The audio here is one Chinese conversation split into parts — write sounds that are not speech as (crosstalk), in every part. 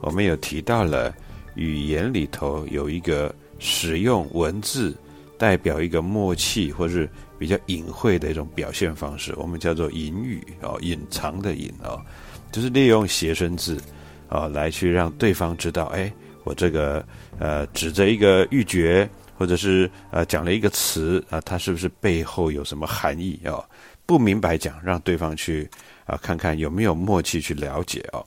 我们有提到了语言里头有一个使用文字代表一个默契或是比较隐晦的一种表现方式，我们叫做隐语哦，隐藏的隐哦，就是利用谐声字啊来去让对方知道，哎，我这个呃指着一个欲绝或者是呃讲了一个词啊，它是不是背后有什么含义哦？不明白讲，让对方去啊看看有没有默契去了解哦。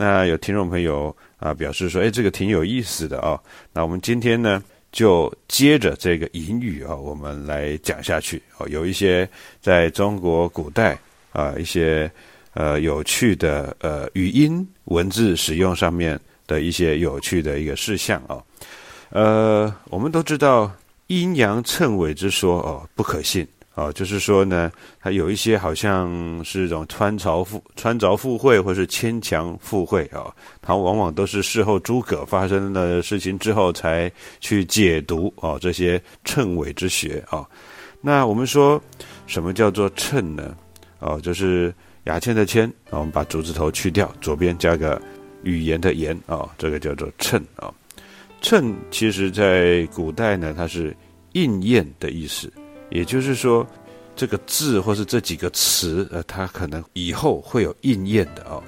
那有听众朋友啊表示说，哎，这个挺有意思的哦。那我们今天呢，就接着这个隐语啊，我们来讲下去哦。有一些在中国古代啊，一些呃有趣的呃语音文字使用上面的一些有趣的一个事项啊。呃，我们都知道阴阳称谓之说哦，不可信。哦，就是说呢，它有一些好像是一种穿凿附穿凿附会，或是牵强附会啊。它往往都是事后诸葛发生的事情之后才去解读哦这些谶纬之学啊。那我们说什么叫做称呢？哦，就是牙签的签，我们把竹字头去掉，左边加个语言的言啊，这个叫做称啊。称其实在古代呢，它是应验的意思。也就是说，这个字或是这几个词，呃，它可能以后会有应验的哦，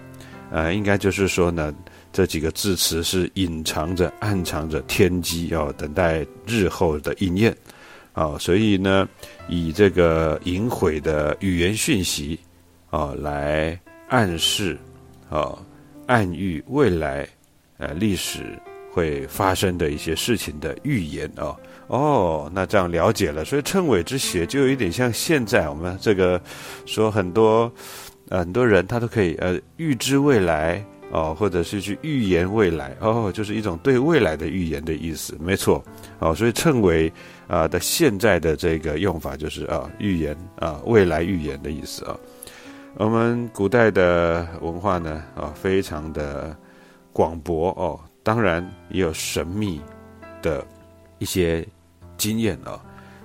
呃，应该就是说呢，这几个字词是隐藏着、暗藏着天机哦，等待日后的应验，啊，所以呢，以这个隐晦的语言讯息，啊，来暗示，啊，暗喻未来，呃，历史会发生的一些事情的预言啊。哦，那这样了解了，所以称谓之学就有点像现在我们这个说很多呃很多人他都可以呃预知未来哦，或者是去预言未来哦，就是一种对未来的预言的意思，没错哦，所以称谓啊的现在的这个用法就是啊预言啊未来预言的意思啊。我们古代的文化呢啊非常的广博哦，当然也有神秘的一些。经验啊，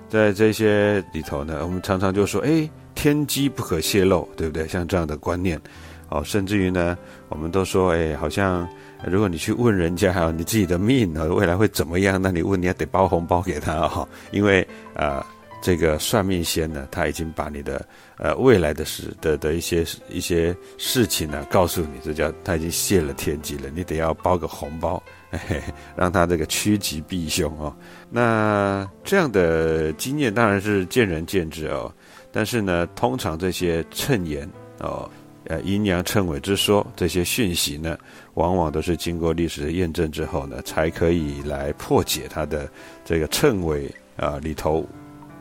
在这些里头呢，我们常常就说，哎，天机不可泄露，对不对？像这样的观念，哦，甚至于呢，我们都说，哎，好像如果你去问人家还有，你自己的命啊，未来会怎么样？那你问，你还得包红包给他哈，因为啊，这个算命仙呢，他已经把你的呃未来的事的的一些一些事情呢，告诉你，这叫他已经泄了天机了，你得要包个红包。嘿嘿让他这个趋吉避凶哦。那这样的经验当然是见仁见智哦。但是呢，通常这些称言哦，呃，阴阳称纬之说这些讯息呢，往往都是经过历史的验证之后呢，才可以来破解它的这个称谓啊里头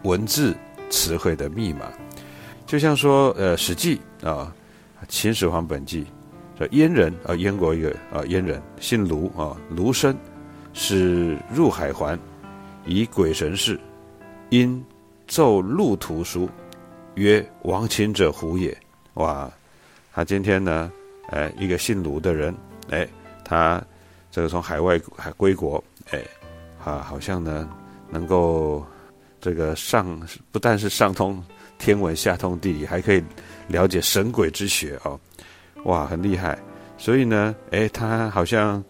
文字词汇的密码。就像说，呃，《史记》啊，《秦始皇本纪》。这燕人啊，燕国一个啊，燕人姓卢啊，卢生是入海环，以鬼神事，因奏路图书，曰亡秦者胡也。哇，他今天呢，哎，一个姓卢的人，哎，他这个从海外海归国，哎，啊，好像呢，能够这个上不但是上通天文下通地理，还可以了解神鬼之学哦，哇，很厉害。所以呢，哎，他好像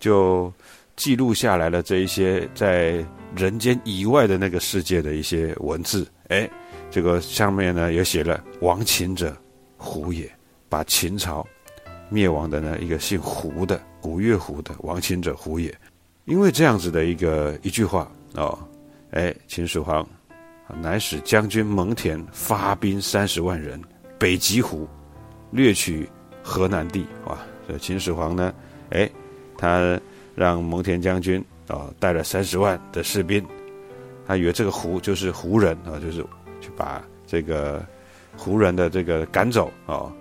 就记录下来了这一些在人间以外的那个世界的一些文字。哎，这个上面呢也写了“亡秦者胡也”，把秦朝灭亡的呢一个姓胡的古月胡的亡秦者胡也。因为这样子的一个一句话哦，哎，秦始皇乃使将军蒙恬发兵三十万人北击胡，掠取。河南地哇，这秦始皇呢，哎，他让蒙恬将军啊带了三十万的士兵，他以为这个胡就是胡人啊，就是去把这个胡人的这个赶走啊，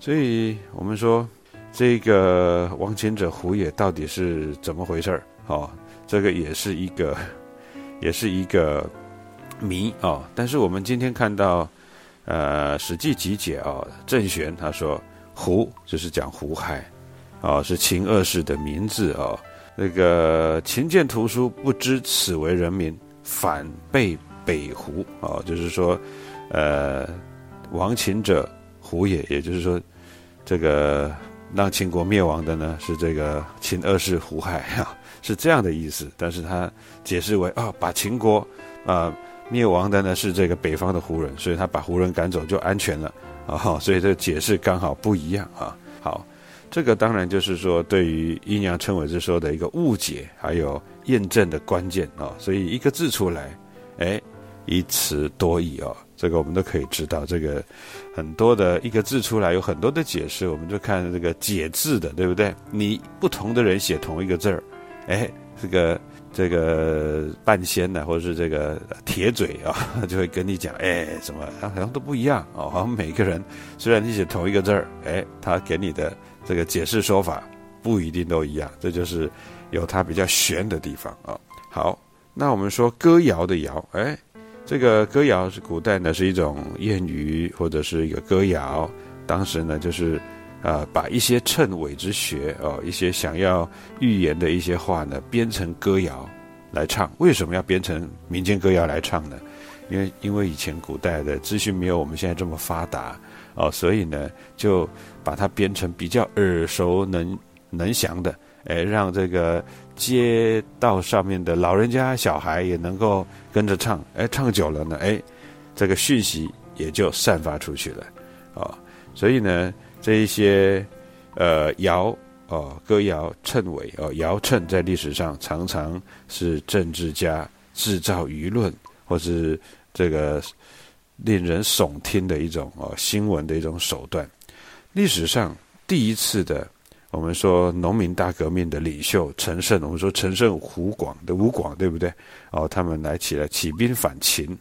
所以我们说这个亡秦者胡也到底是怎么回事儿啊？这个也是一个也是一个谜啊。但是我们今天看到呃《史记集解》啊，郑玄他说。胡就是讲胡亥，啊，是秦二世的名字啊。那个秦建图书不知此为人民，反被北胡啊，就是说，呃，亡秦者胡也，也就是说，这个让秦国灭亡的呢是这个秦二世胡亥啊，是这样的意思。但是他解释为啊，把秦国啊灭亡的呢是这个北方的胡人，所以他把胡人赶走就安全了。啊，所以这解释刚好不一样啊。好，这个当然就是说对于阴阳称谓之说的一个误解，还有验证的关键啊。所以一个字出来，哎，一词多义啊，这个我们都可以知道。这个很多的一个字出来有很多的解释，我们就看这个解字的，对不对？你不同的人写同一个字儿，哎，这个。这个半仙呢，或者是这个铁嘴啊，就会跟你讲，哎，怎么好像都不一样哦，好像每个人虽然你写同一个字儿，哎，他给你的这个解释说法不一定都一样，这就是有它比较玄的地方啊。好，那我们说歌谣的谣，哎，这个歌谣是古代呢是一种谚语或者是一个歌谣，当时呢就是。啊，把一些谶纬之学哦，一些想要预言的一些话呢，编成歌谣来唱。为什么要编成民间歌谣来唱呢？因为因为以前古代的资讯没有我们现在这么发达哦，所以呢，就把它编成比较耳熟能能详的，哎，让这个街道上面的老人家、小孩也能够跟着唱。哎，唱久了呢，哎，这个讯息也就散发出去了，哦，所以呢。这一些，呃，谣哦，歌谣、谶纬哦，谣谶在历史上常常是政治家制造舆论，或是这个令人耸听的一种哦新闻的一种手段。历史上第一次的，我们说农民大革命的领袖陈胜，我们说陈胜吴广的吴广，对不对？哦，他们来起了起兵反秦，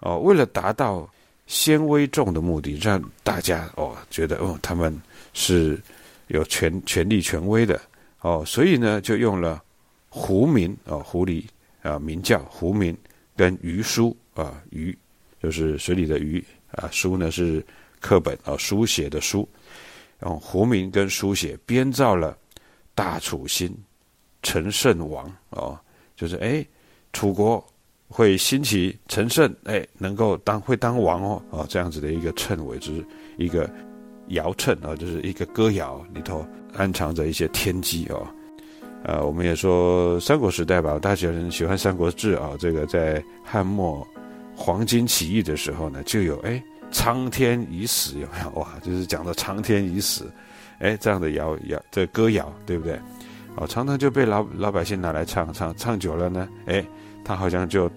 哦，为了达到。先威重的目的，让大家哦觉得哦他们是有权权力权威的哦，所以呢就用了胡名哦狐狸啊名叫胡名跟鱼书啊鱼就是水里的鱼啊书呢是课本啊书写的书，用胡名跟书写编造了大楚兴陈胜王哦，就是哎楚国。会兴起陈胜，哎，能够当会当王哦，哦，这样子的一个称谓，之一个谣称啊，就是一个歌谣里头暗藏着一些天机哦。呃，我们也说三国时代吧，大家很喜欢《三国志》啊，这个在汉末黄巾起义的时候呢，就有哎苍天已死有没有 (laughs) 哇？就是讲的苍天已死，哎，这样的谣谣这歌谣对不对？哦，常常就被老老百姓拿来唱唱唱久了呢，哎。他好像就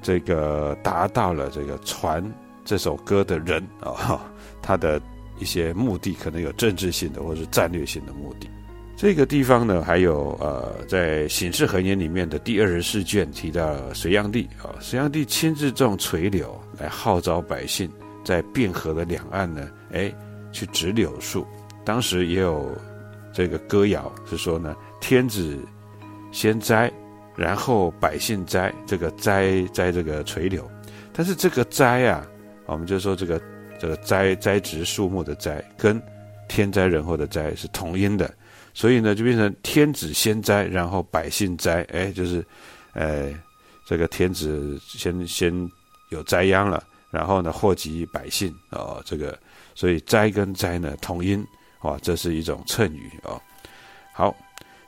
这个达到了这个传这首歌的人啊，(laughs) 他的一些目的可能有政治性的或者是战略性的目的。这个地方呢，还有呃，在《醒世恒言》里面的第二十四卷提到隋炀帝啊，隋炀帝亲自种垂柳来号召百姓在汴河的两岸呢，哎，去植柳树。当时也有这个歌谣是说呢，天子先栽。然后百姓灾，这个灾灾这个垂柳，但是这个灾啊，我们就说这个这个栽栽植树木的栽，跟天灾人祸的灾是同音的，所以呢就变成天子先灾，然后百姓灾，哎，就是，呃，这个天子先先有灾殃了，然后呢祸及百姓啊，这个所以灾跟灾呢同音，啊，这是一种谶语啊，好。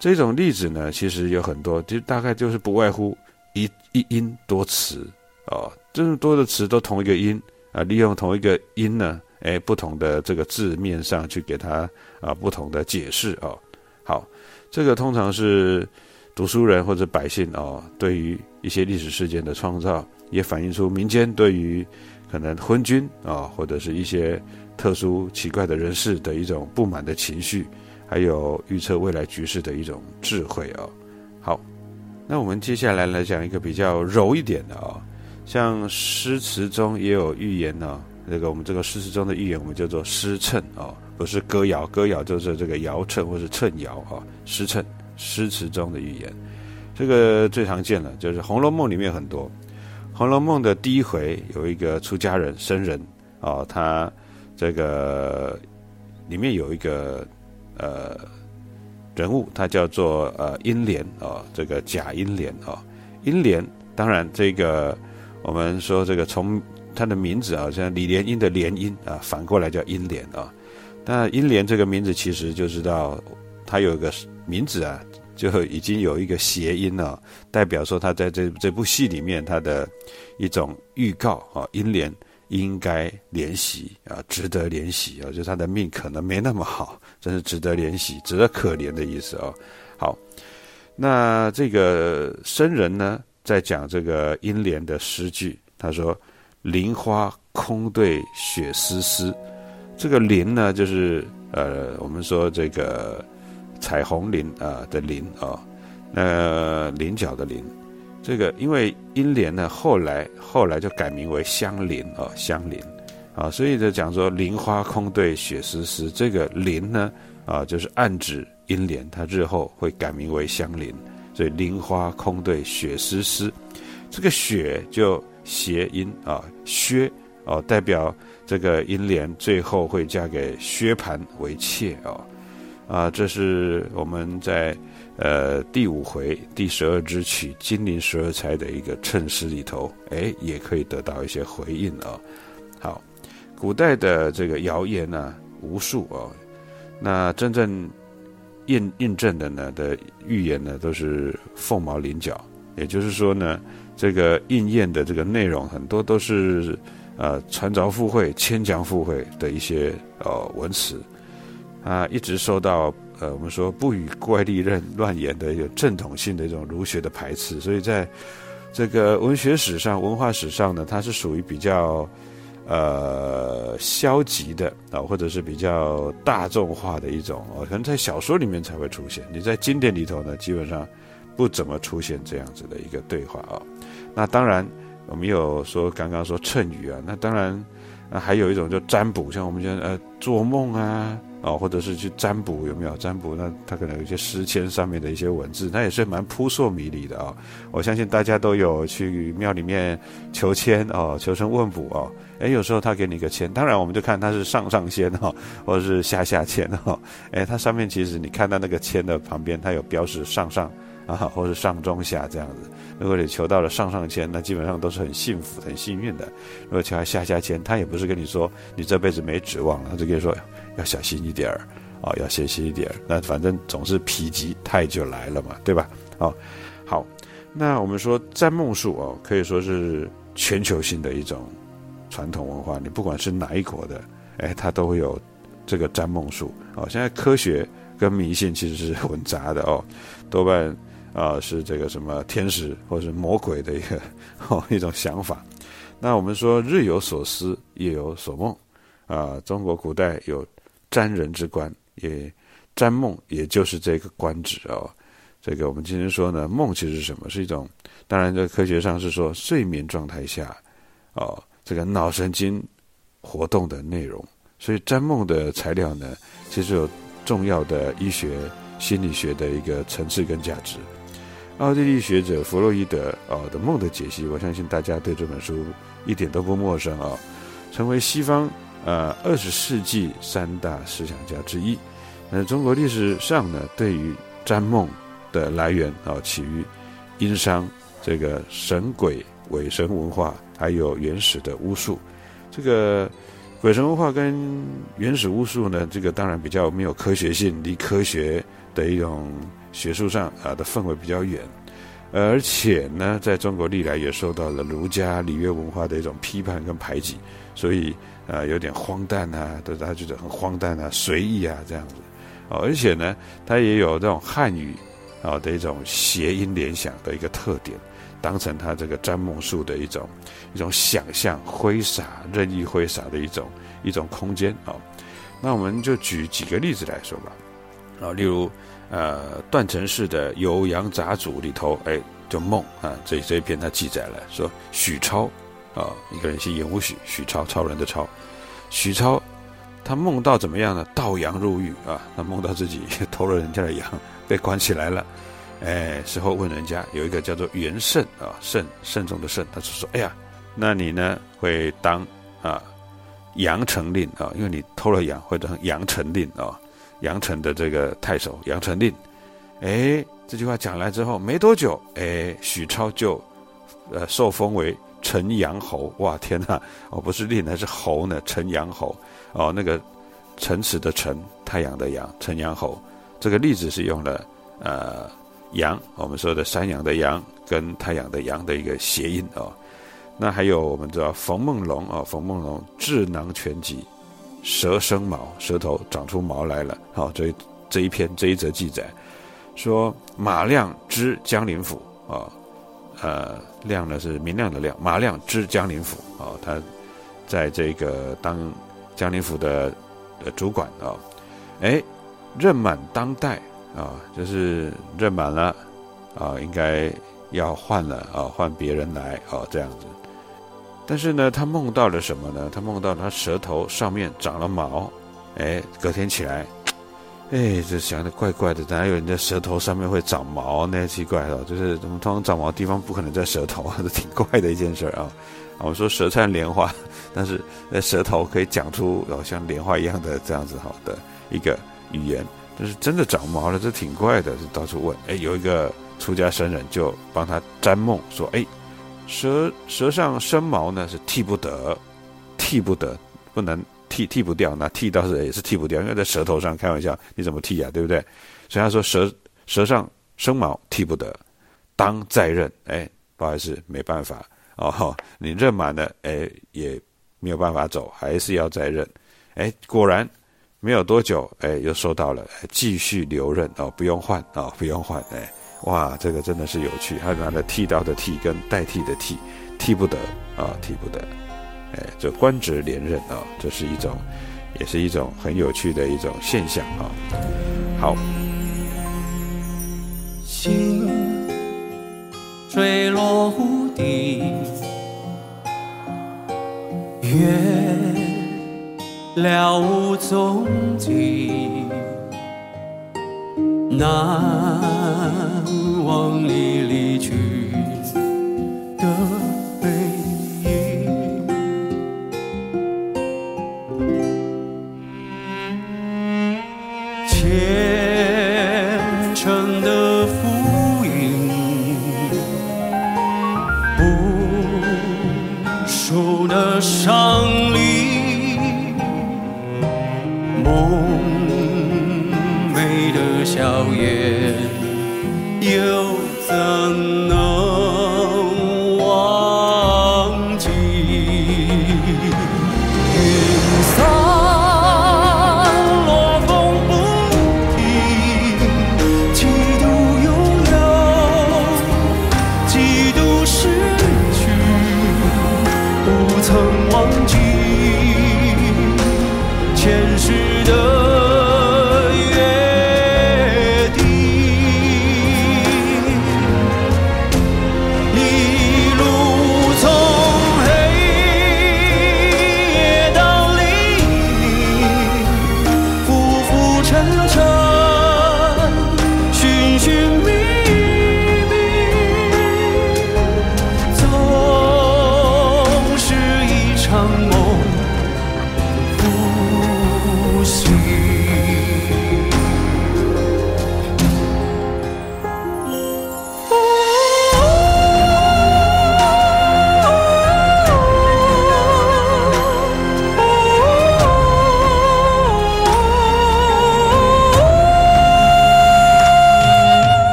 这种例子呢，其实有很多，就大概就是不外乎一一音多词哦，这么多的词都同一个音啊，利用同一个音呢，哎，不同的这个字面上去给它啊不同的解释哦。好，这个通常是读书人或者百姓哦，对于一些历史事件的创造，也反映出民间对于可能昏君啊，或者是一些特殊奇怪的人士的一种不满的情绪。还有预测未来局势的一种智慧哦。好，那我们接下来来讲一个比较柔一点的哦，像诗词中也有寓言呢。这个我们这个诗词中的寓言，我们叫做诗谶哦，不是歌谣，歌谣就是这个谣谶或是谶谣啊。诗谶，诗词中的寓言，这个最常见了，就是《红楼梦》里面很多，《红楼梦》的第一回有一个出家人僧人哦，他这个里面有一个。呃，人物他叫做呃英莲啊，这个贾英莲啊，英莲当然这个我们说这个从他的名字啊，像李莲英的莲英啊，反过来叫英莲啊。那英莲这个名字其实就知道他有一个名字啊，就已经有一个谐音了，代表说他在这这部戏里面他的一种预告啊，英莲。应该怜惜啊，值得怜惜啊，就他的命可能没那么好，真是值得怜惜，值得可怜的意思啊。好，那这个僧人呢，在讲这个英莲的诗句，他说：“林花空对雪丝丝。”这个林呢，就是呃，我们说这个彩虹林啊的林啊，那菱角的菱。这个因为英莲呢，后来后来就改名为香菱哦，香菱，啊，所以就讲说菱花空对雪丝丝，这个菱呢，啊，就是暗指英莲，它日后会改名为香菱，所以菱花空对雪丝丝，这个雪就谐音啊，薛哦，代表这个英莲最后会嫁给薛蟠为妾哦，啊，这是我们在。呃，第五回第十二支曲金陵十二钗的一个衬诗里头，哎，也可以得到一些回应啊。好，古代的这个谣言呢，无数哦。那真正印印证的呢的预言呢，都是凤毛麟角。也就是说呢，这个应验的这个内容很多都是呃传凿附会、牵强附会的一些呃文词啊，一直受到。呃，我们说不与怪力乱乱言的有正统性的一种儒学的排斥，所以在这个文学史上、文化史上呢，它是属于比较呃消极的啊，或者是比较大众化的一种哦，可能在小说里面才会出现。你在经典里头呢，基本上不怎么出现这样子的一个对话啊。那当然，我们有说刚刚说谶语啊，那当然那还有一种就占卜，像我们讲呃做梦啊。哦，或者是去占卜有没有占卜？那他可能有一些诗签上面的一些文字，那也是蛮扑朔迷离的啊。我相信大家都有去庙里面求签哦，求神问卜哦。诶，有时候他给你一个签，当然我们就看他是上上签哈，或者是下下签哈。诶，它上面其实你看到那个签的旁边，它有标识上上 (laughs) 啊，或是上中下这样子。如果你求到了上上签，那基本上都是很幸福、很幸运的。如果求下下签，他也不是跟你说你这辈子没指望了，他就跟你说。要小心一点儿，啊，要小心一点儿。那反正总是否极泰就来了嘛，对吧？哦，好，那我们说占梦术哦，可以说是全球性的一种传统文化。你不管是哪一国的，哎，它都会有这个占梦术。哦，现在科学跟迷信其实是混杂的哦，多半啊是这个什么天使或者是魔鬼的一个哦一种想法。那我们说日有所思，夜有所梦，啊，中国古代有。占人之官，也占梦，也就是这个官职哦。这个我们今天说呢，梦其实是什么？是一种，当然在科学上是说睡眠状态下，哦，这个脑神经活动的内容。所以占梦的材料呢，其实有重要的医学、心理学的一个层次跟价值。奥地利学者弗洛伊德啊的梦的解析，我相信大家对这本书一点都不陌生啊，成为西方呃二十世纪三大思想家之一。那中国历史上呢，对于占梦的来源啊，起于殷商这个神鬼伪神文化，还有原始的巫术。这个鬼神文化跟原始巫术呢，这个当然比较没有科学性，离科学的一种。学术上啊的氛围比较远，而且呢，在中国历来也受到了儒家礼乐文化的一种批判跟排挤，所以啊有点荒诞啊，都大家觉得很荒诞啊、随意啊这样子，哦，而且呢，它也有这种汉语啊的一种谐音联想的一个特点，当成它这个占梦术的一种一种想象、挥洒、任意挥洒的一种一种空间啊。那我们就举几个例子来说吧，啊，例如。呃，段成式的《酉阳杂俎》里头，哎，就梦啊，这这一篇他记载了，说许超啊，一个人姓严无许，许超，超人的超，许超，他梦到怎么样呢？盗羊入狱啊，他梦到自己偷了人家的羊，被关起来了。(laughs) 哎，事后问人家，有一个叫做袁慎啊，慎慎重的慎，他就说，哎呀，那你呢会当啊阳城令啊，因为你偷了羊，会当阳城令啊。杨城的这个太守杨城令，哎，这句话讲来之后没多久，哎，许超就，呃，受封为陈阳侯。哇，天哪！哦，不是令，还是侯呢？陈阳侯。哦，那个陈词的陈，太阳的阳，陈阳侯。这个例子是用了呃阳，我们说的山羊的羊跟太阳的阳的一个谐音哦。那还有我们知道冯梦龙啊，冯梦龙智囊全集。蛇生毛，舌头长出毛来了。好，这这一篇这一则记载，说马亮知江陵府啊，呃，亮呢是明亮的亮，马亮知江陵府啊，他在这个当江陵府的的主管啊，哎，任满当代啊，就是任满了啊，应该要换了啊，换别人来啊，这样子。但是呢，他梦到了什么呢？他梦到他舌头上面长了毛，哎，隔天起来，哎，这想的怪怪的，哪有人在舌头上面会长毛呢？奇怪了，就是怎么通常长毛地方不可能在舌头，这 (laughs) 挺怪的一件事啊。我说舌灿莲花，但是那舌头可以讲出哦像莲花一样的这样子好的一个语言，但是真的长毛了，这挺怪的，就到处问。哎，有一个出家僧人就帮他占梦说，哎。舌舌上生毛呢，是剃不得，剃不得，不能剃，剃不掉。那剃倒是也是剃不掉，因为在舌头上，开玩笑，你怎么剃呀？对不对？所以他说舌舌上生毛剃不得，当再认。哎，不好意思，没办法哦，你认满了，哎，也没有办法走，还是要再认。哎，果然没有多久，哎，又收到了，继续留任哦，不用换哦，不用换，哎。哇，这个真的是有趣，他拿了剃刀的剃跟代替的替，替不得啊，替不得，哎，这官职连任啊，这是一种，也是一种很有趣的一种现象啊。好，星坠落无底，月了无踪迹。难梦里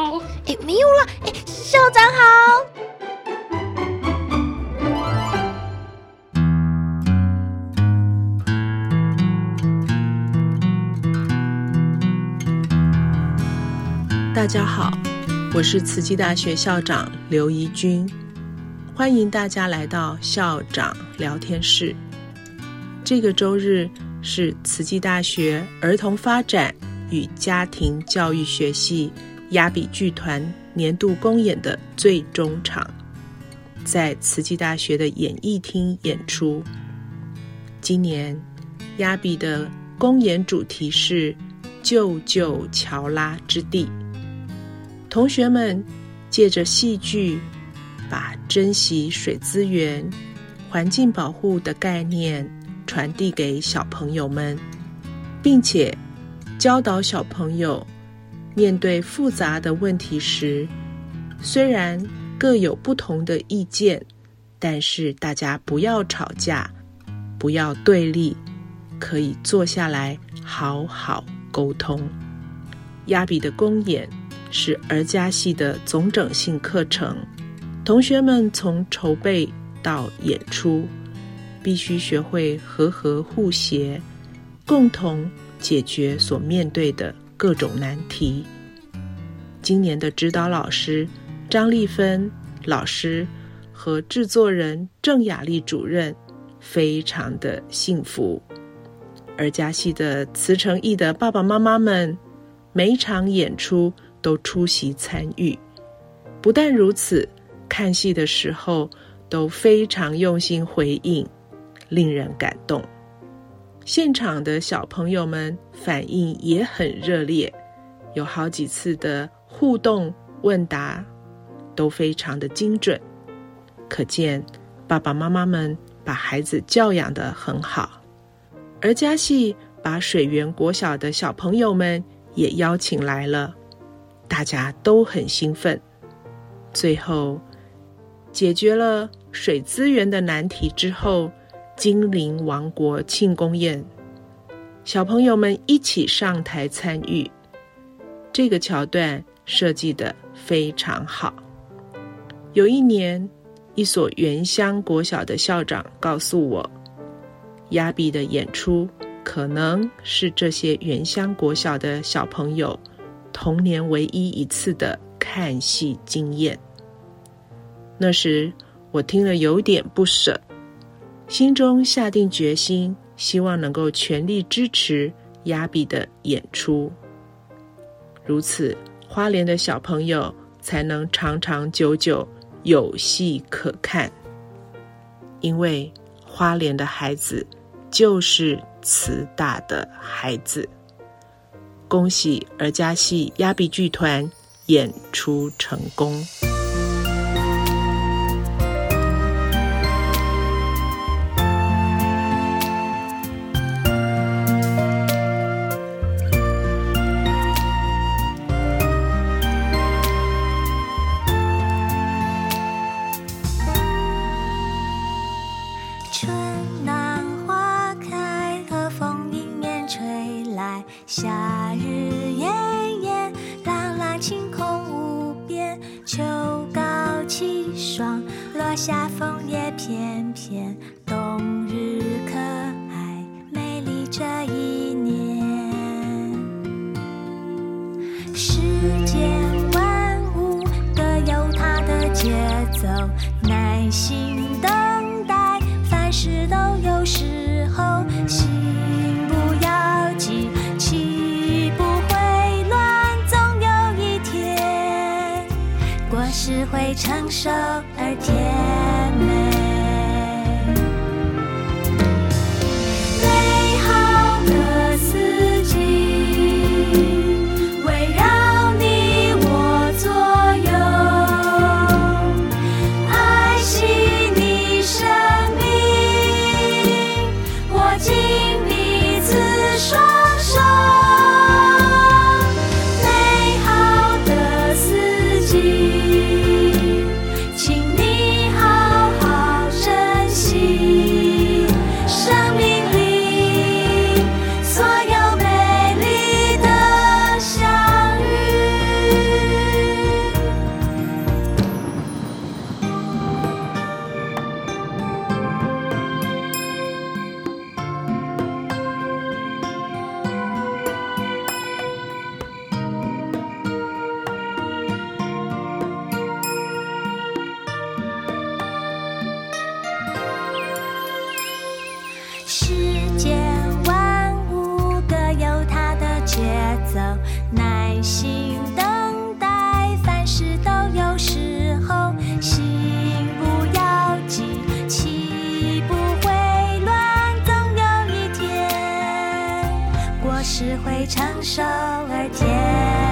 赶快逃！哎，没有了，哎，校长好。大家好，我是慈济大学校长刘怡君，欢迎大家来到校长聊天室。这个周日是慈济大学儿童发展与家庭教育学系雅比剧团年度公演的最终场，在慈济大学的演艺厅演出。今年雅比的公演主题是“救救乔拉之地”。同学们借着戏剧，把珍惜水资源、环境保护的概念传递给小朋友们，并且教导小朋友面对复杂的问题时，虽然各有不同的意见，但是大家不要吵架，不要对立，可以坐下来好好沟通。亚比的公演。是儿家系的总整性课程，同学们从筹备到演出，必须学会和和互协，共同解决所面对的各种难题。今年的指导老师张丽芬老师和制作人郑雅丽主任非常的幸福，而家戏的慈诚义的爸爸妈妈们，每场演出。都出席参与，不但如此，看戏的时候都非常用心回应，令人感动。现场的小朋友们反应也很热烈，有好几次的互动问答都非常的精准，可见爸爸妈妈们把孩子教养得很好。而家系把水源国小的小朋友们也邀请来了。大家都很兴奋，最后解决了水资源的难题之后，精灵王国庆功宴，小朋友们一起上台参与。这个桥段设计的非常好。有一年，一所原乡国小的校长告诉我，亚比的演出可能是这些原乡国小的小朋友童年唯一一次的看戏经验。那时我听了有点不舍，心中下定决心，希望能够全力支持亚比的演出。如此，花莲的小朋友才能长长久久有戏可看。因为花莲的孩子就是慈大的孩子。恭喜儿家戏亚比剧团演出成功。秋高气爽落下枫叶片片冬日可爱美丽这一年。世间万物各有它的节奏耐心会成熟而甜只会成熟而甜。